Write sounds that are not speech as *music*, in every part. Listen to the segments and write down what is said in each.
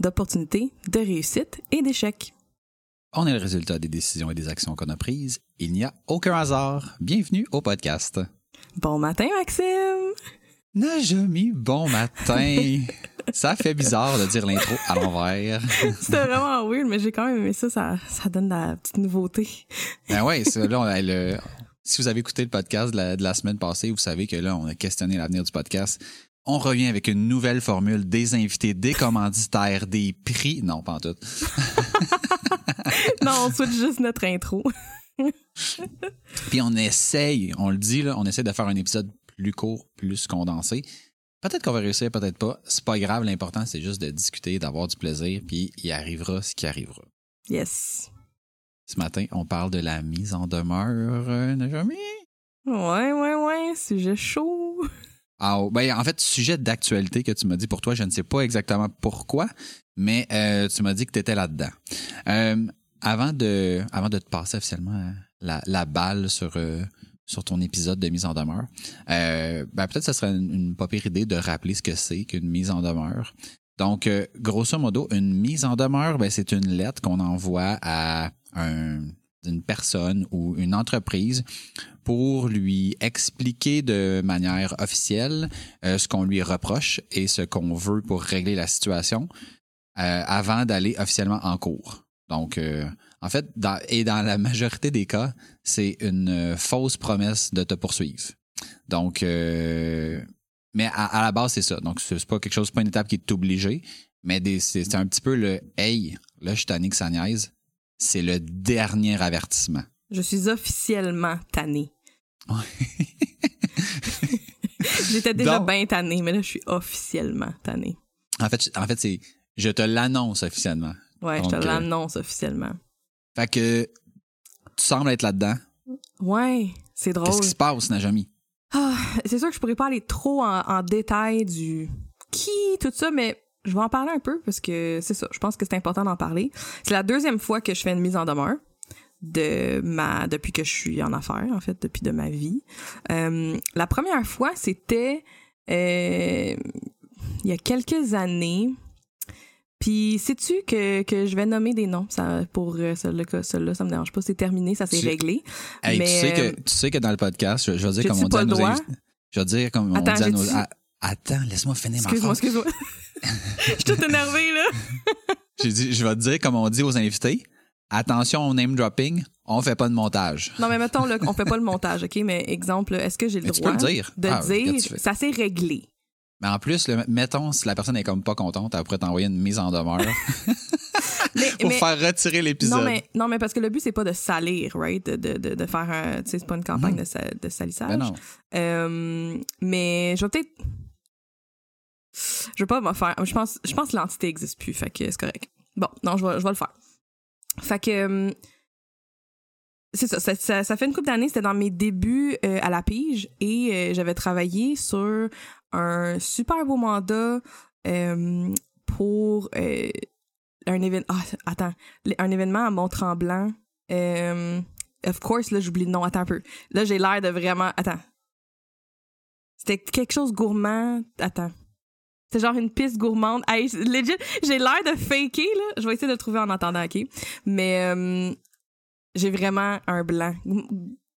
d'opportunités, de réussite et d'échecs. On est le résultat des décisions et des actions qu'on a prises. Il n'y a aucun hasard. Bienvenue au podcast. Bon matin, Maxime! Najami, bon matin. *laughs* ça fait bizarre de dire l'intro à l'envers. *laughs* C'était vraiment weird, mais j'ai quand même aimé ça, ça, ça donne de la petite nouveauté. Ben ouais, ça, là, on a le- *laughs* si vous avez écouté le podcast de la, de la semaine passée, vous savez que là, on a questionné l'avenir du podcast. On revient avec une nouvelle formule, des invités, des commanditaires, des prix. Non, pas en tout. *laughs* non, on switch juste notre intro. *laughs* Puis on essaye, on le dit, là, on essaie de faire un épisode plus court, plus condensé. Peut-être qu'on va réussir, peut-être pas. C'est pas grave, l'important, c'est juste de discuter, d'avoir du plaisir, puis il arrivera ce qui arrivera. Yes. Ce matin, on parle de la mise en demeure, euh, Najami. Ouais, ouais, ouais, sujet chaud. Ah, ben, en fait, sujet d'actualité que tu m'as dit pour toi, je ne sais pas exactement pourquoi, mais euh, tu m'as dit que tu étais là-dedans. Euh, avant, de, avant de te passer officiellement euh, la, la balle sur, euh, sur ton épisode de mise en demeure, euh, ben, peut-être que ce serait une, une pas pire idée de rappeler ce que c'est qu'une mise en demeure. Donc, euh, grosso modo, une mise en demeure, ben, c'est une lettre qu'on envoie à un, une personne ou une entreprise pour lui expliquer de manière officielle euh, ce qu'on lui reproche et ce qu'on veut pour régler la situation euh, avant d'aller officiellement en cours. Donc, euh, en fait, et dans la majorité des cas, c'est une fausse promesse de te poursuivre. Donc, mais à, la base, c'est ça. Donc, c'est pas quelque chose, pas une étape qui est obligée, mais c'est un petit peu le Hey, là, je suis tanné que. C'est le dernier avertissement. Je suis officiellement tannée. *laughs* *laughs* J'étais déjà bien tannée, mais là, je suis officiellement tannée. En fait, en fait c'est je te l'annonce officiellement. Ouais, je te euh, l'annonce officiellement. Fait que tu sembles être là-dedans. Ouais, c'est drôle. Qu'est-ce qui se passe, Najami? Ah, c'est sûr que je pourrais pas aller trop en, en détail du qui, tout ça, mais je vais en parler un peu parce que c'est ça. Je pense que c'est important d'en parler. C'est la deuxième fois que je fais une mise en demeure de ma depuis que je suis en affaires en fait depuis de ma vie. Euh, la première fois c'était euh, il y a quelques années. Puis sais-tu que, que je vais nommer des noms? Ça pour euh, celui-là celui-là ça me dérange pas c'est terminé ça s'est réglé. Hey, Mais, tu, sais euh, que, tu sais que dans le podcast, je, je vais dire comme on dit à nos invités. Je vais dire comme on Attends, dit à nos. j'ai-tu- à- attends, laisse-moi finir ma Excuse-moi, phrase. excuse-moi. Je suis toute énervée, là. *laughs* J'ai dit, je vais te dire comme on dit aux invités. Attention au name dropping, on fait pas de montage. Non, mais mettons, là, on fait pas le montage, OK? Mais exemple, est-ce que j'ai le Mais tu droit peux le dire. de Ah, dire ça s'est réglé? Mais en plus, le- mettons, si la personne est comme pas contente, elle pourrait t'envoyer une mise en demeure *laughs* *laughs* Mais, pour mais- faire retirer l'épisode. non, mais, non, mais parce que le but, c'est pas de salir, right? De, de, de, de faire un. Tu sais, c'est pas une campagne de, de salissage. Ben non. Euh, mais je vais peut-être. Je vais pas me faire. Je pense, je pense que l'entité existe plus, fait que c'est correct. Bon, non, je vais, je le faire. Fait que. euh, C'est ça, ça, fait une couple d'années, c'était dans mes débuts euh, à la pige et euh, j'avais travaillé sur un super beau mandat pour un événement. Ah, attends, un événement à Mont-Tremblant. Of course, là, j'oublie le nom. Attends un peu. Là, j'ai l'air de vraiment. Attends. C'était quelque chose gourmand. Attends. C'est genre une piste gourmande. Hey, legit, j'ai l'air de faker, là. Je vais essayer de le trouver en entendant, OK? Mais euh, j'ai vraiment un blanc.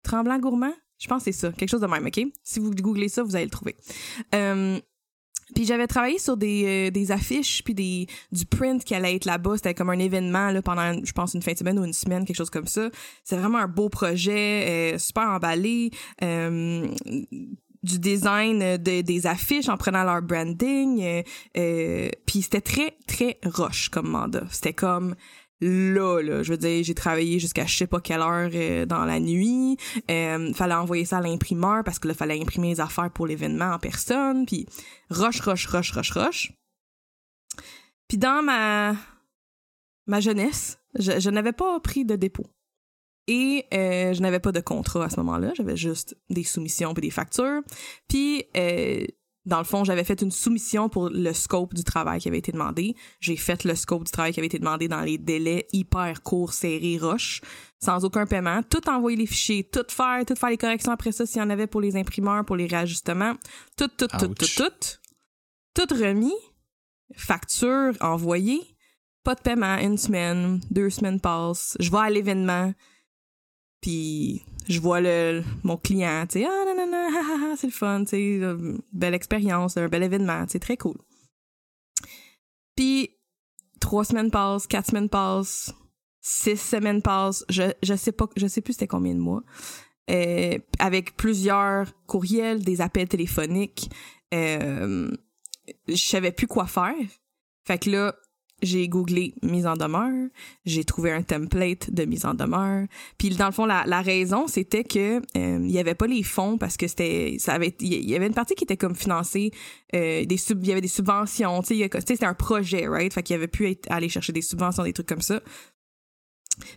Tremblant gourmand? Je pense que c'est ça. Quelque chose de même, OK? Si vous googlez ça, vous allez le trouver. Euh, Puis j'avais travaillé sur des, euh, des affiches puis des du print qui allait être là-bas. C'était comme un événement là, pendant, je pense, une fin de semaine ou une semaine, quelque chose comme ça. C'est vraiment un beau projet, euh, super emballé. Du design de, des affiches en prenant leur branding. Euh, euh, puis c'était très, très rush comme mandat. C'était comme là, là, je veux dire, j'ai travaillé jusqu'à je sais pas quelle heure euh, dans la nuit. Euh, fallait envoyer ça à l'imprimeur parce que là, fallait imprimer les affaires pour l'événement en personne. Puis rush, rush, rush, rush, rush. Puis dans ma ma jeunesse, je, je n'avais pas pris de dépôt. Et euh, je n'avais pas de contrat à ce moment-là, j'avais juste des soumissions puis des factures. Puis euh, dans le fond, j'avais fait une soumission pour le scope du travail qui avait été demandé. J'ai fait le scope du travail qui avait été demandé dans les délais hyper courts, serrés, roches, sans aucun paiement. Tout envoyer les fichiers, tout faire, tout faire les corrections après ça s'il y en avait pour les imprimeurs, pour les réajustements. Tout, tout, tout, tout, Ouch. tout. Tout remis. Facture envoyée. Pas de paiement, une semaine, deux semaines passent. Je vais à l'événement. Puis je vois le mon client, tu sais, ah non non non, c'est le fun, tu sais, euh, belle expérience, un bel événement, c'est très cool. Puis trois semaines passent, quatre semaines passent, six semaines passent, je je sais pas, je sais plus c'était combien de mois, euh, avec plusieurs courriels, des appels téléphoniques, euh, je savais plus quoi faire. Fait que là, j'ai googlé mise en demeure, j'ai trouvé un template de mise en demeure. Puis dans le fond, la, raison, c'était que euh, il y avait pas les fonds parce que c'était, ça avait, il y avait une partie qui était comme financée, euh, des il y avait des subventions, tu sais, c'était un projet, right? Fait qu'il y avait pu être, aller chercher des subventions, des trucs comme ça.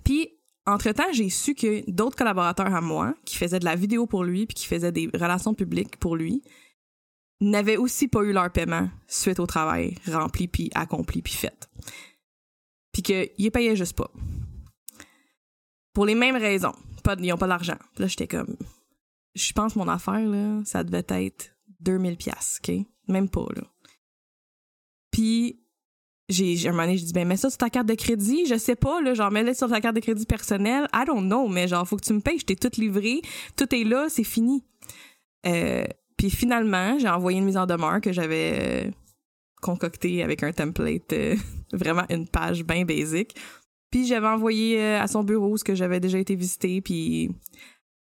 Puis entre-temps, j'ai su que d'autres collaborateurs à moi, qui faisaient de la vidéo pour lui, puis qui faisaient des relations publiques pour lui, n'avaient aussi pas eu leur paiement suite au travail rempli, puis accompli, puis fait. Puis qu'ils payaient juste pas. Pour les mêmes raisons. Ils ont pas d'argent. Là, j'étais comme... Je pense mon affaire, ça devait être 2000 pièces, OK? Même pas, là. Puis j'ai un moment donné, j'ai dit ben mets ça sur ta carte de crédit, je sais pas là, genre mets-le sur ta carte de crédit personnelle, I don't know, mais genre faut que tu me payes, je t'ai tout livré, tout est là, c'est fini. Euh, puis finalement, j'ai envoyé une mise en demeure que j'avais euh, concoctée avec un template, euh, *laughs* vraiment une page bien basique. Puis j'avais envoyé euh, à son bureau ce que j'avais déjà été visiter, puis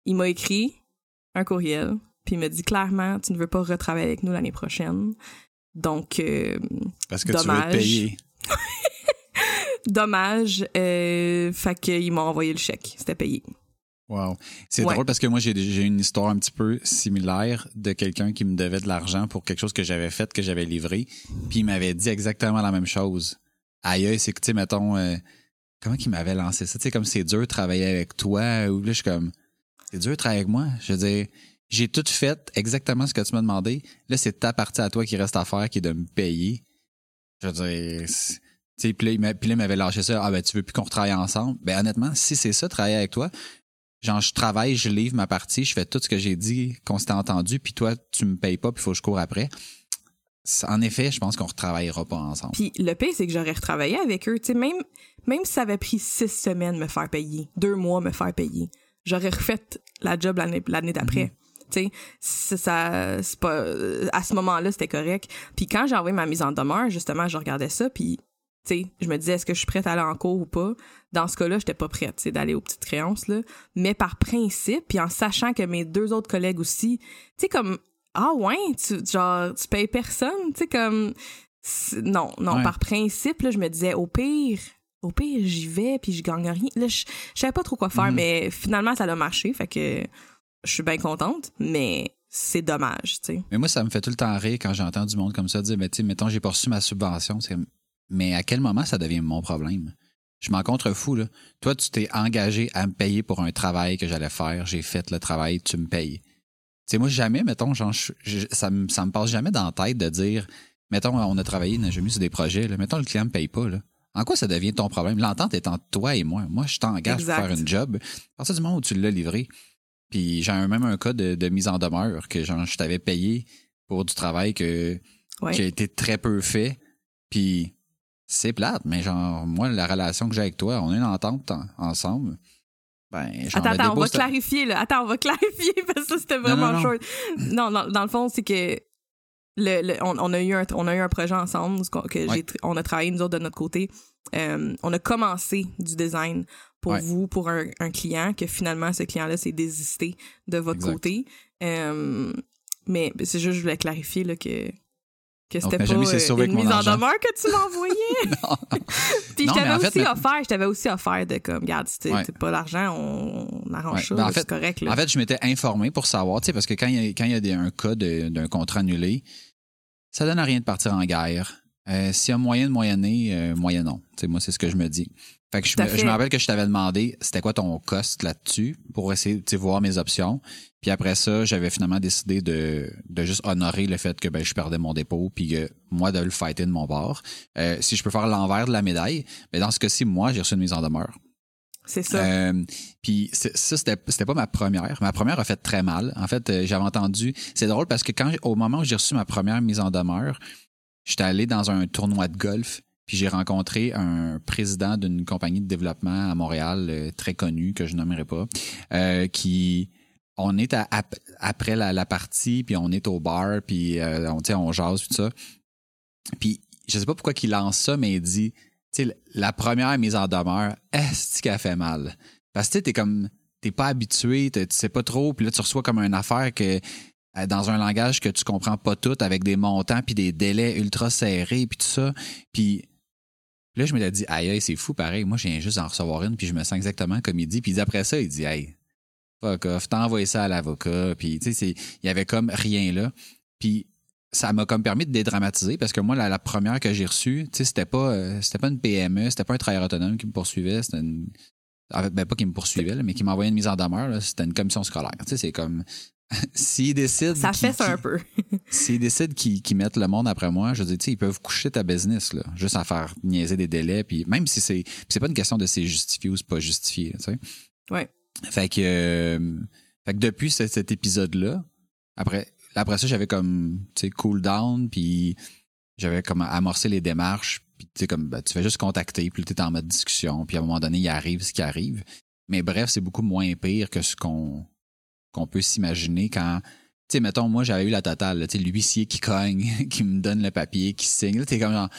il m'a écrit un courriel, puis il m'a dit clairement tu ne veux pas retravailler avec nous l'année prochaine. Donc euh, Parce que tu veux Dommage. te payer. *laughs* dommage, euh, fait qu'ils m'ont envoyé le chèque, c'était payé. Wow. C'est Ouais. drôle parce que moi, j'ai une histoire un petit peu similaire de quelqu'un qui me devait de l'argent pour quelque chose que j'avais fait, que j'avais livré. Puis il m'avait dit exactement la même chose. Aïe, c'est que, tu sais, mettons, euh, comment qu'il m'avait lancé ça? Tu sais, comme c'est dur de travailler avec toi. Ou là, je suis comme, c'est dur de travailler avec moi. Je veux dire, j'ai tout fait exactement ce que tu m'as demandé. Là, c'est ta partie à toi qui reste à faire, qui est de me payer. Je veux dire, puis là, il m'avait lâché ça. Ah, ben, tu veux plus qu'on travaille ensemble? Ben, honnêtement, si c'est ça, travailler avec toi, genre, je travaille, je livre ma partie, je fais tout ce que j'ai dit, qu'on s'était entendu, puis toi, tu me payes pas, puis faut que je cours après. En effet, je pense qu'on retravaillera pas ensemble. Puis le pire, c'est que j'aurais retravaillé avec eux. Tu sais, même, même si ça avait pris six semaines me faire payer, deux mois me faire payer, j'aurais refait la job l'année d'après. Tu sais, ça, c'est pas, à ce moment-là, c'était correct. Puis quand j'ai envoyé ma mise en demeure, justement, je regardais ça, puis je me disais, est-ce que je suis prête à aller en cours ou pas? Dans ce cas-là, j'étais pas prête, d'aller aux petites créances, là. Mais par principe, puis en sachant que mes deux autres collègues aussi, tu sais, comme, ah ouais, tu, genre, tu payes personne, tu sais, comme, non, non, Ouais. par principe, là, je me disais, au pire, au pire, j'y vais, puis je gagne rien. Là, je, savais pas trop quoi faire, Mhm. mais finalement, ça a marché, fait que je suis bien contente, mais c'est dommage, tu sais. Mais moi, ça me fait tout le temps rire quand j'entends du monde comme ça dire, mais tu sais, mettons, j'ai pas reçu ma subvention. c'est Mais à quel moment ça devient mon problème? Je m'en contrefous, là. Toi, tu t'es engagé à me payer pour un travail que j'allais faire. J'ai fait le travail, tu me payes. Tu sais, moi, jamais, mettons, genre, je- ça, me, ça me passe jamais dans la tête de dire, mettons, on a travaillé, j'ai mis sur des projets, là, mettons, le client me paye pas, là. En quoi ça devient ton problème? L'entente est entre toi et moi. Moi, je t'engage pour faire une job. À partir du moment où tu l'as livré, puis j'ai même un cas de, de mise en demeure que genre, je t'avais payé pour du travail que, Ouais. qui a été très peu fait. Puis c'est plate, mais genre, moi, la relation que j'ai avec toi, on a une entente en- ensemble. Ben, Attends, attends, on va clarifier, là. Attends, on va *laughs* clarifier parce que c'était vraiment non, non. short. Non, dans, dans le fond, c'est que le, le- on, on a eu un, on a eu un projet ensemble, que Ouais. on a travaillé nous autres de notre côté. Euh, on a commencé du design pour Ouais. vous, pour un, un client, que finalement, ce client-là s'est désisté de votre Exact. côté. Euh, mais c'est juste, je voulais clarifier là, que, que c'était pas c'est euh, une mise en demeure que tu m'envoyais. *laughs* Puis je t'avais fait, aussi offert, je t'avais aussi offert de comme, regarde, si t'es Ouais. pas l'argent, on, on arrange Ouais. ça, Ben, en là, fait- c'est correct. Là. En fait, je m'étais informé pour savoir, tu sais, parce que quand il y a, quand il y a des- un cas d'un contrat annulé, ça donne à rien de partir en guerre. Euh, S'il y a moyen de moyenner, euh, moyennons. Tu sais, moi, c'est ce que je me dis. Fait que je me, fait. je me rappelle que je t'avais demandé c'était quoi ton cost là-dessus pour essayer de voir mes options. Puis après ça, j'avais finalement décidé de, de juste honorer le fait que ben, je perdais mon dépôt puis que moi de le fighter de mon bord. Euh, si je peux faire l'envers de la médaille, mais dans ce cas-ci, moi, j'ai reçu une mise en demeure. c'est ça. Euh, puis ça, c'était, c'était pas ma première. Ma première a fait très mal. En fait, euh, j'avais entendu. C'est drôle parce que quand au moment où j'ai reçu ma première mise en demeure, j'étais allé dans un tournoi de golf. Puis j'ai rencontré un président d'une compagnie de développement à Montréal euh, très connue que je nommerai pas, euh, qui on est à- ap- après la, la partie puis on est au bar puis euh, on on jase tout ça. Puis je sais pas pourquoi qu'il lance ça mais il dit tu sais, la première mise en demeure, est-ce qu'elle fait mal? Parce que tu t'es comme, t'es pas habitué, tu sais pas trop, puis là, tu reçois comme une affaire que, euh, dans un langage que tu comprends pas tout, avec des montants, puis des délais ultra serrés, puis tout ça. Puis là, je me suis dit, aïe, aïe, c'est fou, pareil. Moi, je viens juste d'en recevoir une, puis je me sens exactement comme il dit. Puis après ça, il dit, hey, fuck off, t'as envoyé ça à l'avocat, puis tu sais, il y avait comme rien là. Puis ça m'a comme permis de dédramatiser parce que moi la, la première que j'ai reçue, tu sais c'était pas euh, c'était pas une PME, c'était pas un travailleur autonome qui me poursuivait, c'était une en fait, ben pas qui me poursuivait là, mais qui m'envoyait une mise en demeure, c'était une commission scolaire. Tu sais c'est comme s'ils décident ça ça un peu. *laughs* S'ils décident qu'ils mettent le monde après moi, je veux dire, tu sais, ils peuvent coucher ta business, là, juste à faire niaiser des délais, puis même si c'est c'est pas une question de c'est justifié ou c'est pas justifié, tu sais. Ouais. Fait que, euh, fait que depuis cet, cet épisode-là, après, après ça, j'avais comme, tu sais, cool down, puis j'avais comme amorcé les démarches, puis tu sais, comme, ben, tu fais juste contacter, puis tu es en mode discussion, puis à un moment donné, il arrive ce qui arrive. Mais bref, c'est beaucoup moins pire que ce qu'on qu'on peut s'imaginer quand, tu sais, mettons, moi, j'avais eu la totale, tu sais, l'huissier qui cogne, *laughs* qui me donne le papier, qui signe, là, t'es comme genre,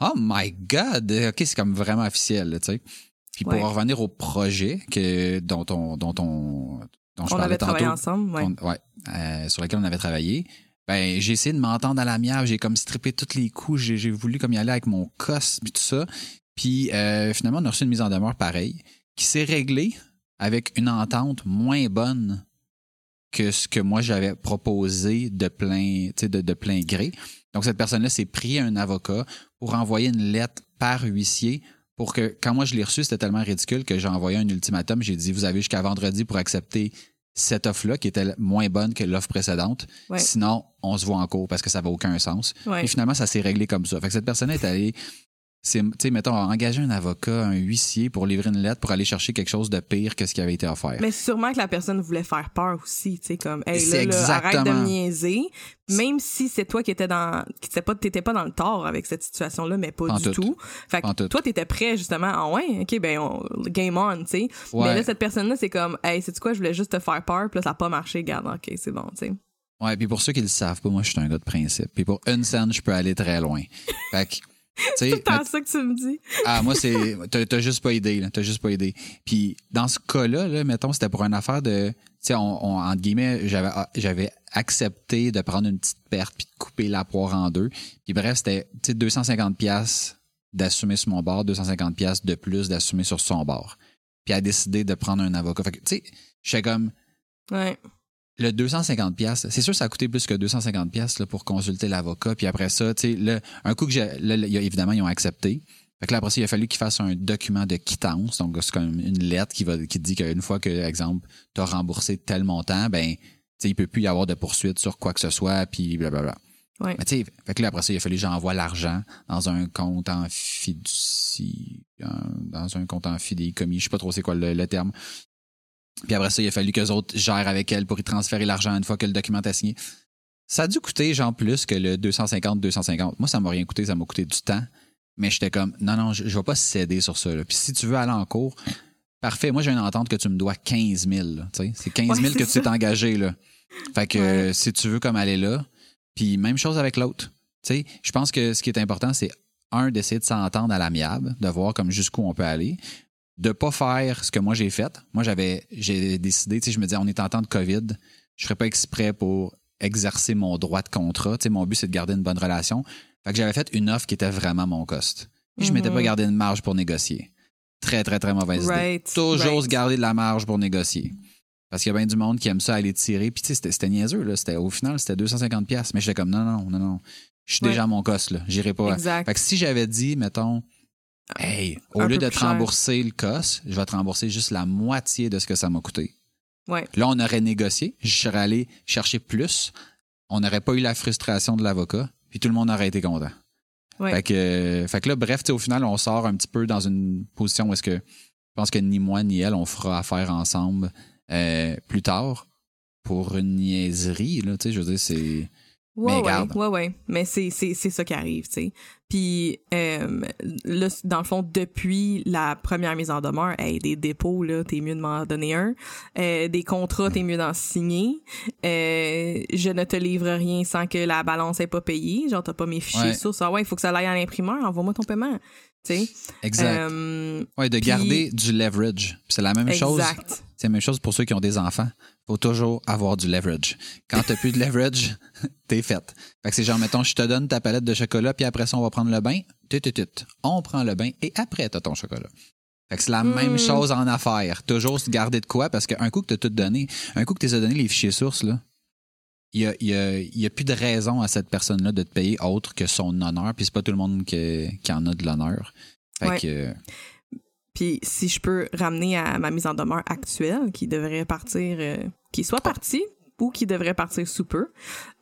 oh my god, ok, c'est comme vraiment officiel, tu sais. Puis pour revenir au projet que, dont on, dont on, dont je On parlais avait travaillé tantôt, ensemble, ouais. euh, sur lequel on avait travaillé. Ben, j'ai essayé de m'entendre à l'amiable. J'ai comme strippé tous les coups. J'ai, j'ai voulu comme y aller avec mon cos puis tout ça. Puis euh, finalement, on a reçu une mise en demeure pareille qui s'est réglée avec une entente moins bonne que ce que moi j'avais proposé de plein, tu sais, de, de plein gré. Donc cette personne-là s'est pris un avocat pour envoyer une lettre par huissier pour que quand moi je l'ai reçu, c'était tellement ridicule que j'ai envoyé un ultimatum. J'ai dit vous avez jusqu'à vendredi pour accepter cette offre-là qui était moins bonne que l'offre précédente. Ouais. Sinon, on se voit en cours parce que ça va aucun sens. Ouais. Et finalement, ça s'est réglé comme ça. Fait que cette personne est allée, c'est, tu sais, mettons, engager un avocat, un huissier pour livrer une lettre pour aller chercher quelque chose de pire que ce qui avait été offert. Mais sûrement que la personne voulait faire peur aussi, tu sais, comme, hey, là, là, arrête de me niaiser. Même si c'est toi qui étais dans, qui t'étais pas, t'étais pas dans le tort avec cette situation-là, mais pas en du tout. tout. Fait en que tout. toi, t'étais prêt, justement, ah ouais, ok, ben, on- game on, tu sais. Ouais. Mais là, cette personne-là, c'est comme, hey, c'est quoi, je voulais juste te faire peur, puis là, ça a pas marché, garde, ok, c'est bon, tu sais. Ouais, puis pour ceux qui le savent pas, moi, je suis un gars de principe. Puis pour une scène, je peux aller très loin. *laughs* Fait que, *laughs* C'est tout ça que tu me dis. *laughs* Ah, moi, c'est. T'as juste pas idée, là. T'as juste pas idée. Puis, dans ce cas-là, là, mettons, c'était pour une affaire de. Tu sais, on, on- entre guillemets, j'avais, ah, j'avais accepté de prendre une petite perte puis de couper la poire en deux. Puis, bref, c'était, tu sais, 250$ piastres d'assumer sur mon bord, 250$ piastres de plus d'assumer sur son bord. Puis, elle a décidé de prendre un avocat. Fait que, tu sais, j'étais comme. Ouais. Le 250 pièces, c'est sûr ça a coûté plus que 250 pièces pour consulter l'avocat puis après ça, tu sais un coup que j'ai évidemment ils ont accepté. Fait que là après ça, il a fallu qu'ils fassent un document de quittance, donc c'est comme une lettre qui va qui dit qu'une fois que exemple tu as remboursé tel montant, ben tu sais il peut plus y avoir de poursuite sur quoi que ce soit puis blablabla. Ouais. Mais tu sais, fait que là après ça, il a fallu que j'envoie l'argent dans un compte en fiducie dans un compte en fidéicommis, je sais pas trop c'est quoi le, le terme. Puis après ça, il a fallu qu'eux autres gèrent avec elle pour y transférer l'argent une fois que le document est signé. Ça a dû coûter, genre, plus que le 250-250. Moi, ça m'a rien coûté, ça m'a coûté du temps. Mais j'étais comme, non, non, je, je vais pas céder sur ça. là. Puis si tu veux aller en cours, parfait. Moi, j'ai une entente que tu me dois 15 000. là, tu sais. C'est 15 000 Ouais, que tu t'es engagé. Là. Fait que Ouais. euh, si tu veux comme aller là, Puis même chose avec l'autre. Je pense que ce qui est important, c'est un, d'essayer de s'entendre à l'amiable, de voir comme jusqu'où on peut aller, de pas faire ce que moi j'ai fait. Moi, j'avais, j'ai décidé, tu sais, je me disais, on est en temps de COVID, je ferais pas exprès pour exercer mon droit de contrat. Tu sais, mon but, c'est de garder une bonne relation. Fait que j'avais fait une offre qui était vraiment mon cost. Puis je m'étais pas Mhm. gardé une marge pour négocier. Très, très, très mauvaise Right, idée. Toujours right. se garder de la marge pour négocier. Parce qu'il y a bien du monde qui aime ça aller tirer. Puis tu sais, c'était- niaiseux, là. Au final, c'était 250$. piastres. Mais j'étais comme, non, non, non, non. Je suis Ouais. déjà à mon cost, là. J'irai pas. Exact. Fait que si j'avais dit, mettons, hey, au lieu de te cher. rembourser le cost, je vais te rembourser juste la moitié de ce que ça m'a coûté. Ouais. Là, on aurait négocié. Je serais allé chercher plus. On n'aurait pas eu la frustration de l'avocat. Puis tout le monde aurait été content. Ouais. Fait, que, euh, fait que là, bref, au final, on sort un petit peu dans une position où est-ce que je pense que ni moi ni elle, on fera affaire ensemble euh, plus tard pour une niaiserie. Là, tu sais, je veux dire, c'est. Ouais, Mais ouais, garde. ouais, ouais. Mais c'est, c'est, c'est ça qui arrive, tu sais. Puis, euh, là, dans le fond, depuis la première mise en demeure, hey, des dépôts, là, t'es mieux de m'en donner un. Euh, des contrats, t'es mieux d'en signer. Euh, je ne te livre rien sans que la balance ait pas payé. Genre, t'as pas mes fichiers Ouais. sources. Ah ouais, il faut que ça aille à l'imprimeur. Envoie-moi ton paiement. Tu sais. Exact. Euh, ouais, de garder du leverage. C'est la même chose. exact. C'est la même chose pour ceux qui ont des enfants. Faut toujours avoir du leverage. Quand t'as plus de leverage, *laughs* t'es fait. Fait que c'est genre, mettons, je te donne ta palette de chocolat, puis après ça, on va prendre le bain. Tut, tut, tut. On prend le bain et après, t'as ton chocolat. Fait que c'est la même chose en affaires. Toujours se garder de quoi, parce qu'un coup que t'as tout donné, un coup que t'as donné les fichiers sources, là, il y a, y, a, y a plus de raison à cette personne-là de te payer autre que son honneur, puis c'est pas tout le monde qui, qui en a de l'honneur. Fait Ouais. que, Puis si je peux ramener à ma mise en demeure actuelle, qui devrait partir, euh, qui soit partie ou qui devrait partir sous peu,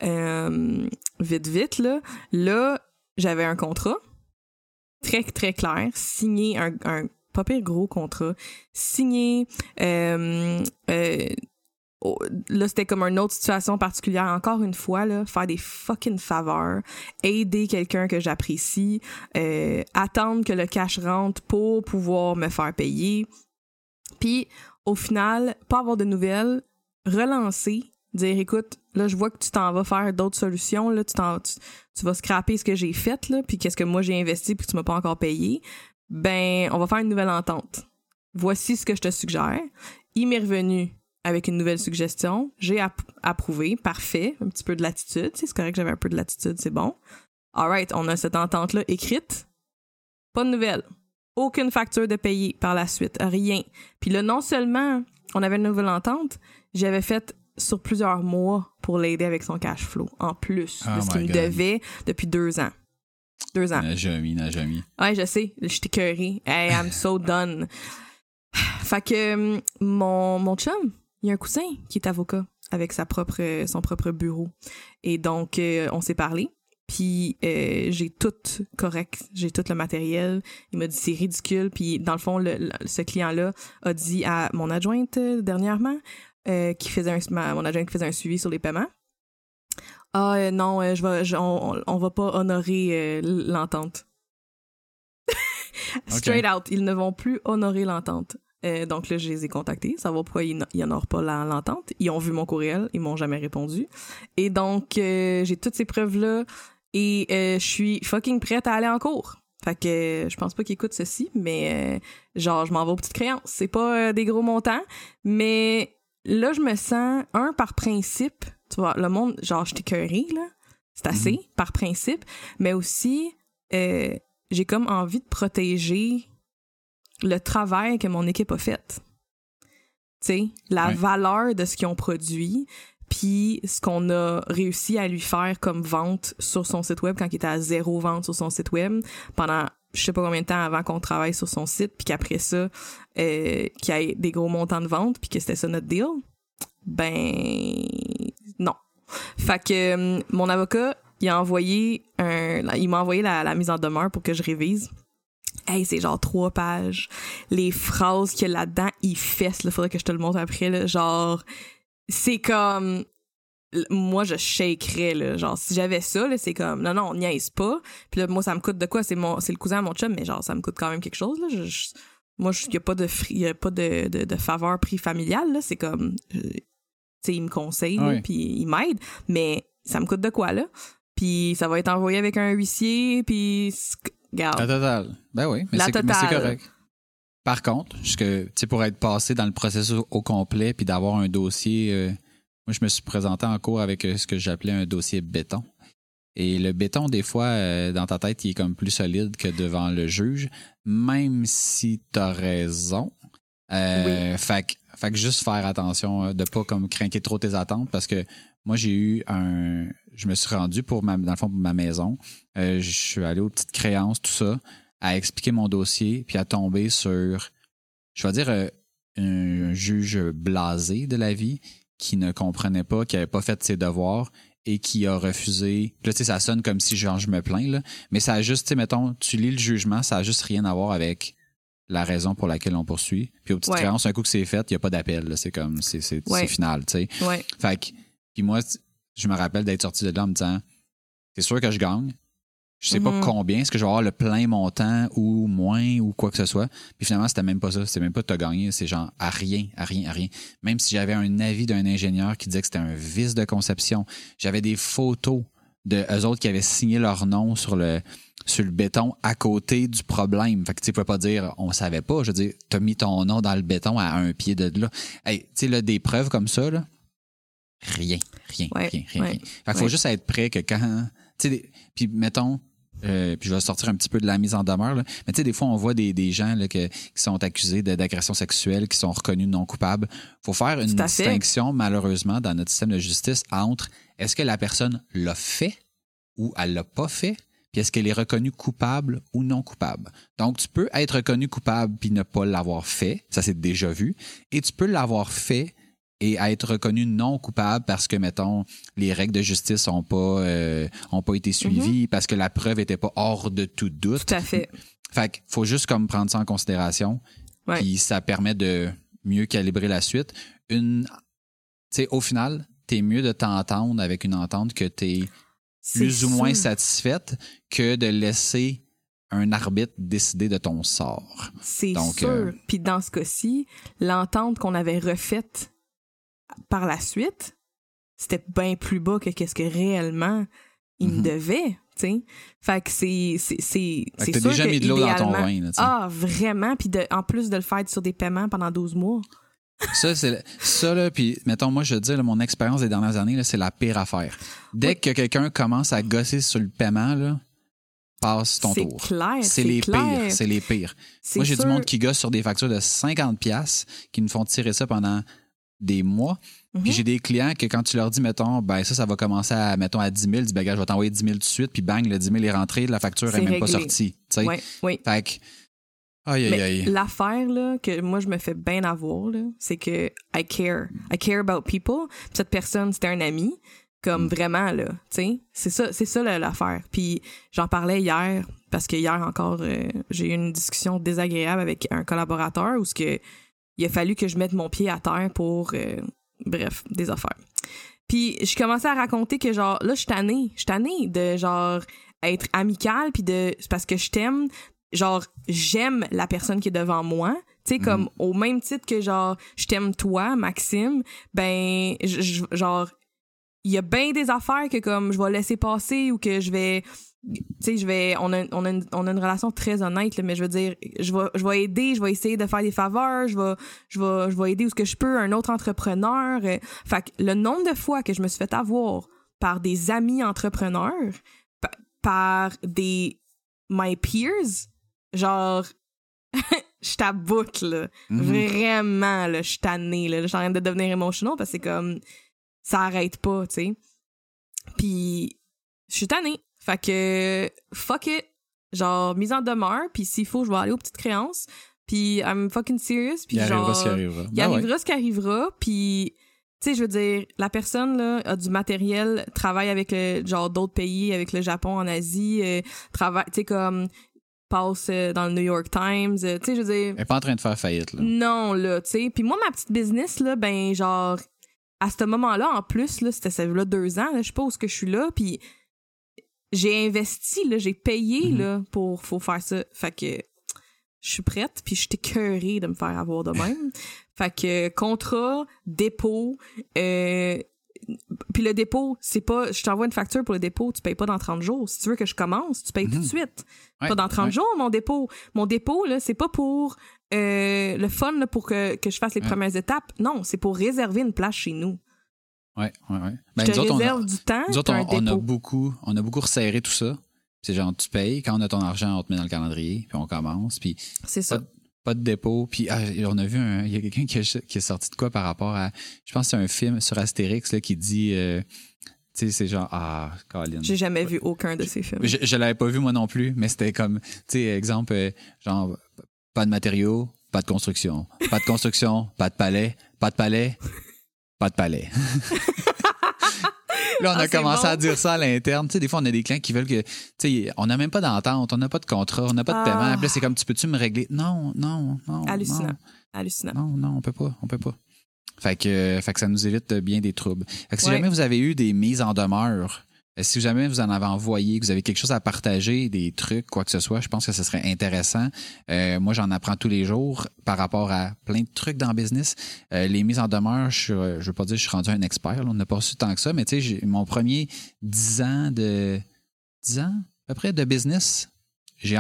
euh, vite vite là, là j'avais un contrat très très clair, signé un, un pas pire gros contrat, signé. Euh, euh, là c'était comme une autre situation particulière. Encore une fois là, faire des fucking faveurs, aider quelqu'un que j'apprécie, euh, attendre que le cash rentre pour pouvoir me faire payer. Puis, au final, pas avoir de nouvelles, relancer, dire écoute, là, je vois que tu t'en vas faire d'autres solutions, là, tu, tu, tu vas scraper ce que j'ai fait, là, puis qu'est-ce que moi j'ai investi puis que tu m'as pas encore payé. Ben, on va faire une nouvelle entente. Voici ce que je te suggère. Il m'est revenu avec une nouvelle suggestion. J'ai app- approuvé. Parfait. Un petit peu de latitude. C'est correct, j'avais un peu de latitude, c'est bon. Alright, on a cette entente-là écrite. Pas de nouvelles. Aucune facture de payer par la suite. Rien. Puis là, non seulement on avait une nouvelle entente, j'avais fait sur plusieurs mois pour l'aider avec son cash flow, en plus Oh de ce qu'il me devait depuis deux ans. Deux ans. n'a jamais, n'a jamais. Ouais, je sais. Je t'ai. Hey, I'm so done. Fait que hum, mon, mon chum, il y a un cousin qui est avocat avec sa propre, son propre bureau. Et donc, euh, on s'est parlé. Puis euh, j'ai tout correct, j'ai tout le matériel. Il m'a dit c'est ridicule. Puis dans le fond, le- le- ce client-là a dit à mon adjointe euh, dernièrement, euh, qui faisait un, ma- mon adjointe qui faisait un suivi sur les paiements. Ah non, je vais, je- on, on va pas honorer l'entente. *laughs* Straight out, ils ne vont plus honorer l'entente. Euh, donc là, je les ai contactés, savoir pourquoi ils n'honorent pas l'entente. Ils ont vu mon courriel, ils m'ont jamais répondu. Et donc, euh, j'ai toutes ces preuves-là et euh, je suis fucking prête à aller en cours. Fait que je pense pas qu'ils écoutent ceci, mais genre, je m'en vais aux petites créances. C'est pas des gros montants, mais là, je me sens, un, par principe, tu vois, le monde, genre, je t'écœurée, là. C'est assez, par principe, mais aussi, j'ai comme envie de protéger le travail que mon équipe a fait. Tu sais, la Ouais. valeur de ce qu'ils ont produit, puis ce qu'on a réussi à lui faire comme vente sur son site web quand il était à zéro vente sur son site web pendant je sais pas combien de temps avant qu'on travaille sur son site, puis qu'après ça, euh, qu'il y ait des gros montants de vente, puis que c'était ça notre deal. Ben non. Fait que euh, mon avocat, il a envoyé un, il m'a envoyé la, la mise en demeure pour que je révise. Hey, c'est genre trois pages. Les phrases qu'il y a là-dedans, il fesse. Il faudrait que je te le montre après. Là. Genre, c'est comme... Moi, je shakerais, là. Genre, si j'avais ça, là, c'est comme... Non, non, on niaise pas. Puis là, moi, ça me coûte de quoi? C'est mon, c'est le cousin à mon chum, mais genre, ça me coûte quand même quelque chose, là. Je- je- moi, il n'y a pas de, fri- y a pas de, de, de faveur prix familial, là. C'est comme... tu sais, il me conseille, puis il m'aide. Mais ça me coûte de quoi, là? Puis ça va être envoyé avec un huissier, puis... La totale. Ben oui, mais c'est correct. Par contre, que, pour être passé dans le processus au complet puis d'avoir un dossier, euh, moi, je me suis présenté en cours avec euh, ce que j'appelais un dossier béton. Et le béton, des fois, euh, dans ta tête, il est comme plus solide que devant le juge, même si tu as raison. Euh, fait, que juste faire attention de pas comme craquer trop tes attentes parce que moi, j'ai eu un. Je me suis rendu pour ma, dans le fond, pour ma maison. je suis allé aux petites créances, tout ça à expliquer mon dossier, puis à tomber sur, je vais dire, euh, un, juge blasé de la vie qui ne comprenait pas, qui n'avait pas fait ses devoirs et qui a refusé. Là, tu sais, ça sonne comme si genre, je me plains, là. Mais ça a juste, tu sais, mettons, tu lis le jugement, ça a juste rien à voir avec la raison pour laquelle on poursuit. Puis aux petites ouais. créances, un coup que c'est fait, il n'y a pas d'appel. C'est comme, c'est final, tu sais. Ouais. Fait que, puis moi, je me rappelle d'être sorti de là en me disant, c'est sûr que je gagne, je sais pas mhm. combien, est-ce que je vais avoir le plein montant ou moins ou quoi que ce soit? Puis finalement, c'était même pas ça. C'était même pas de te gagner. C'est genre à rien, à rien, à rien. Même si j'avais un avis d'un ingénieur qui disait que c'était un vice de conception, j'avais des photos de eux autres qui avaient signé leur nom sur le sur le béton à côté du problème. Fait que tu peux pas dire on savait pas. Je veux dire, t'as mis ton nom dans le béton à un pied de là. Hey, tu sais là, des preuves comme ça là, rien, rien, rien, rien, rien. Fait qu'il faut juste être prêt que quand, tu sais, puis mettons euh, puis je vais sortir un petit peu de la mise en demeure. Là. Mais tu sais, des fois, on voit des, des gens là, qui sont accusés d'agression sexuelle, qui sont reconnus non coupables. faut faire une distinction, malheureusement, dans notre système de justice entre est-ce que la personne l'a fait ou elle l'a pas fait, puis est-ce qu'elle est reconnue coupable ou non coupable. Donc, tu peux être reconnu coupable puis ne pas l'avoir fait, ça c'est déjà vu, et tu peux l'avoir fait et à être reconnu non coupable parce que mettons les règles de justice ont pas euh, ont pas été suivies mhm. parce que la preuve était pas hors de tout doute. Tout à fait. Fait qu'il faut juste comme prendre ça en considération. Puis ça permet de mieux calibrer la suite. Une tu sais au final, t'es mieux de t'entendre avec une entente que t'es plus ou moins satisfaite que de laisser un arbitre décider de ton sort. C'est sûr. Euh, Puis dans ce cas-ci, l'entente qu'on avait refaite par la suite, c'était bien plus bas que qu'est-ce que réellement il me mhm. devait, tu sais. Fait que c'est c'est c'est déjà mis de l'eau dans ton vin là, Ah, vraiment puis de, en plus de le faire sur des paiements pendant 12 mois. ça c'est ça là puis mettons moi je veux dire mon expérience des dernières années c'est la pire affaire. Dès que quelqu'un commence à gosser sur le paiement là, passe ton tour. C'est les pires, c'est les pires. Moi j'ai du monde qui gosse sur des factures de 50 pièces qui nous font tirer ça pendant des mois. Puis mhm. j'ai des clients que quand tu leur dis, mettons, ben ça, ça va commencer à, mettons, à 10 000, dis, ben, je vais t'envoyer 10 000 tout de suite, puis bang, le 10 000 est rentré, la facture n'est même pas sortie. Oui, oui. Fait que, aïe, aïe, aïe. L'affaire, là, que moi, je me fais bien avoir, là, c'est que I care. I care about people. cette personne, c'était un ami. Comme mm. vraiment, là, tu sais. C'est ça, c'est ça l'affaire. Puis j'en parlais hier, parce que hier encore, euh, j'ai eu une discussion désagréable avec un collaborateur où ce que il a fallu que je mette mon pied à terre pour, euh, bref, des affaires. Puis je commençais à raconter que genre là je suis tannée, je suis tannée de genre être amicale puis de parce que je t'aime, genre j'aime la personne qui est devant moi, tu sais mhm. comme au même titre que genre je t'aime toi Maxime, ben genre il y a bien des affaires que comme je vais laisser passer ou que je vais tu sais, je vais, on a, on, a une, on a une relation très honnête, mais je veux dire, je vais, je vais aider, je vais essayer de faire des faveurs, je vais, je vais, je vais aider où ce que je peux un autre entrepreneur. Euh, fait que le nombre de fois que je me suis fait avoir par des amis entrepreneurs, par des my peers, genre, *laughs* je t'aboute, là. Mm-hmm. Vraiment, là, je suis tannée, là. Je suis en train de devenir émotionnel parce que c'est comme, ça arrête pas, tu sais. Puis, je suis tannée. Fait que, fuck it. Genre, mise en demeure, puis s'il faut, je vais aller aux petites créances. Puis, I'm fucking serious. Puis, il genre, arrivera ce qui arrivera. Il ben arrivera ce qui arrivera, puis tu sais, je veux dire, la personne là a du matériel, travaille avec le genre d'autres pays, avec le Japon, en Asie, euh, travaille, tu sais comme passe euh, dans le New York Times, euh, tu sais, je veux dire. Elle est pas en train de faire faillite là. Non là, tu sais. Puis moi, ma petite business là, ben genre à ce moment-là, en plus là, c'était ça là deux ans, là, je sais pas où ce que je suis là, puis j'ai investi, là, j'ai payé, mhm. là, pour, faut faire ça. Fait que, je suis prête, puis je suis de me faire avoir de même. *laughs* fait que, contrat, dépôt, euh, puis le dépôt, c'est pas, je t'envoie une facture pour le dépôt, tu payes pas dans 30 jours. Si tu veux que je commence, tu payes tout de suite. Ouais, pas dans 30 ouais. jours, mon dépôt. Mon dépôt, là, c'est pas pour euh, le fun, là, pour que, que je fasse les Ouais. premières étapes. Non, c'est pour réserver une place chez nous. Ben, je te nous autres, on a- du temps, Nous autres, on, on a beaucoup, on a beaucoup resserré tout ça. C'est genre, tu payes, quand on a ton argent, on te met dans le calendrier, puis on commence, puis C'est ça. pas, pas de dépôt. Puis ah, on a vu, un- il y a quelqu'un qui est sorti de quoi par rapport à, je pense que c'est un film sur Astérix là, qui dit, euh, tu sais, c'est genre, ah, Colin. J'ai jamais vu aucun de ces films. Je, je l'avais pas vu moi non plus, mais c'était comme, tu sais, exemple, euh, genre, pas de matériaux, pas de construction. Pas de construction, pas de palais, pas de palais, pas de palais. *laughs* Là, on Ah, a c'est commencé bon. à dire ça à l'interne. Tu sais, des fois, on a des clients qui veulent que, tu sais, on n'a même pas d'entente, on n'a pas de contrat, on n'a pas de Ah. paiement. Puis là, c'est comme, tu peux-tu me régler? Non, non, non. Hallucinant. non. Hallucinant. Non, non, on peut pas, on peut pas. Fait que, euh, fait que ça nous évite bien des troubles. Fait que si Ouais. jamais vous avez eu des mises en demeure, si jamais vous en avez envoyé, que vous avez quelque chose à partager, des trucs, quoi que ce soit, je pense que ce serait intéressant. Euh, moi, j'en apprends tous les jours par rapport à plein de trucs dans le business. Euh, les mises en demeure, je, euh, je veux pas dire que je suis rendu un expert, on n'a pas su tant que ça, mais tu sais, mon premier 10 ans de 10 ans à peu près de business, j'ai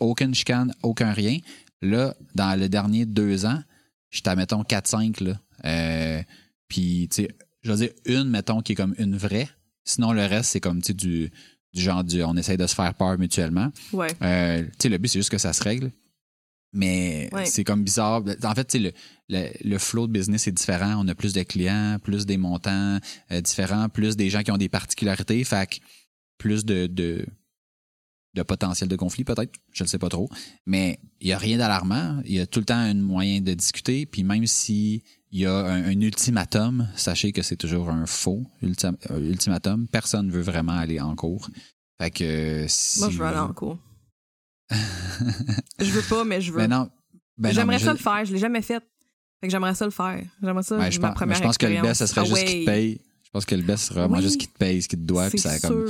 aucune chicane, aucun rien. Là, dans le dernier deux ans, j'étais à, mettons, 4-5, là. Euh, puis, tu sais, je veux dire, une, mettons, qui est comme une vraie. Sinon, le reste, c'est comme, tu sais, du, du genre, du, on essaye de se faire peur mutuellement. Ouais. Euh, tu sais, le but, c'est juste que ça se règle. Mais Ouais. c'est comme bizarre. En fait, tu sais, le, le, le flow de business est différent. On a plus de clients, plus des montants euh, différents, plus des gens qui ont des particularités. Fait que plus de, de, de potentiel de conflit, peut-être. Je ne sais pas trop. Mais il n'y a rien d'alarmant. Il y a tout le temps un moyen de discuter. Puis même si il y a un, un ultimatum, sachez que c'est toujours un faux euh, ultimatum. Personne ne veut vraiment aller en cours. Fait que si Moi, je veux aller en cours. je veux pas, mais je veux. Ben non. Ben j'aimerais ça je- le faire. Je l'ai jamais fait. Fait que j'aimerais ça le faire. J'aimerais ça, Ouais, je, ma pense, première je pense que le best, ce serait expérience. juste Ah qu'il te paye. Je pense que le best Oui. juste qu'il te paye ce qu'il te doit, puis ça C'est comme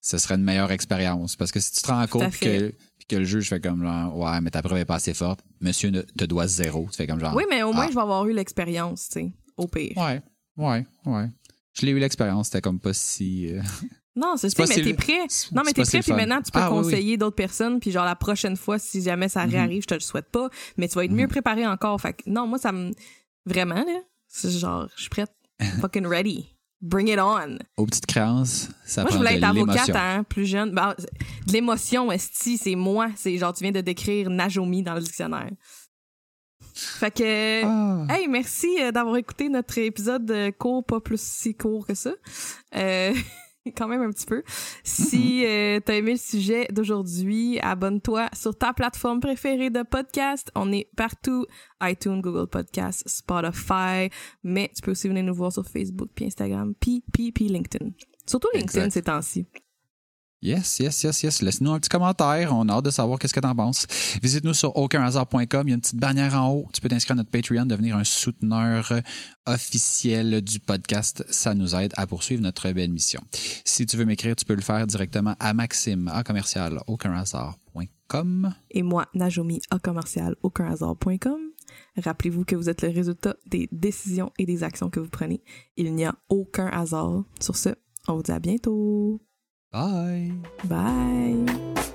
ce serait une meilleure expérience. Parce que si tu te rends compte que, puis que le juge fait comme genre, ouais, mais ta preuve est pas assez forte, monsieur ne- te doit zéro. Tu fais comme genre. Oui, mais au moins, Ah. je vais avoir eu l'expérience, tu sais, au pire. Ouais, ouais, ouais. Je l'ai eu l'expérience, c'était comme pas si. euh, *laughs* Non, c'est ça, mais t'es prêt. Non, mais t'es prêt, puis maintenant, tu peux Ah, oui, oui. conseiller d'autres personnes, puis genre la prochaine fois, si jamais ça Mhm. réarrive, je te le souhaite pas, mais tu vas être mieux préparé encore. Fait que non, moi, ça me. Vraiment, là, c'est genre, je suis prête. *laughs* Fucking ready. Bring it on. Aux petites créances, ça Moi, je voulais être avocate, hein, plus jeune. Ben, de l'émotion, esti, c'est moi. C'est genre, tu viens de décrire Najomi dans le dictionnaire. Fait que. Ah. Hey, merci euh, d'avoir écouté notre épisode euh, court, pas plus si court que ça. Euh, *laughs* *laughs* quand même un petit peu. Si euh, t'as aimé le sujet d'aujourd'hui, abonne-toi sur ta plateforme préférée de podcast. On est partout. iTunes, Google Podcasts, Spotify. Mais tu peux aussi venir nous voir sur Facebook, puis Instagram, puis, puis, puis LinkedIn. Surtout LinkedIn Exact. ces temps-ci. Yes, yes, yes, yes. Laisse-nous un petit commentaire. On a hâte de savoir qu'est-ce que t'en penses. Visite-nous sur aucunhasard.com. Il y a une petite bannière en haut. Tu peux t'inscrire à notre Patreon, devenir un souteneur officiel du podcast. Ça nous aide à poursuivre notre belle mission. Si tu veux m'écrire, tu peux le faire directement à Maxime, à commercial, aucunhasard.com. et moi, Najomi, à commercial, aucunhasard.com. Rappelez-vous que vous êtes le résultat des décisions et des actions que vous prenez. Il n'y a aucun hasard. Sur ce, on vous dit à bientôt. Bye! Bye!